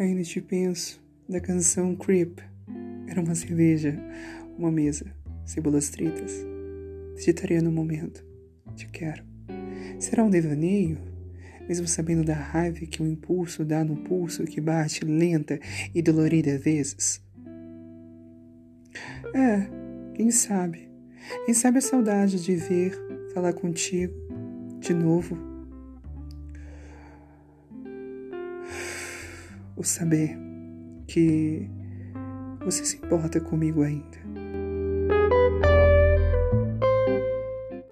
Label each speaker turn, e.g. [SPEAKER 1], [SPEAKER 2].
[SPEAKER 1] Ainda te penso da canção Creep. Era uma cerveja, uma mesa, cebolas fritas. Digitaria no momento. Te quero. Será um devaneio? Mesmo sabendo da raiva que o impulso dá no pulso que bate lenta e dolorida vezes? É, quem sabe? Quem sabe a saudade de ver, falar contigo de novo. O saber que você se importa comigo ainda.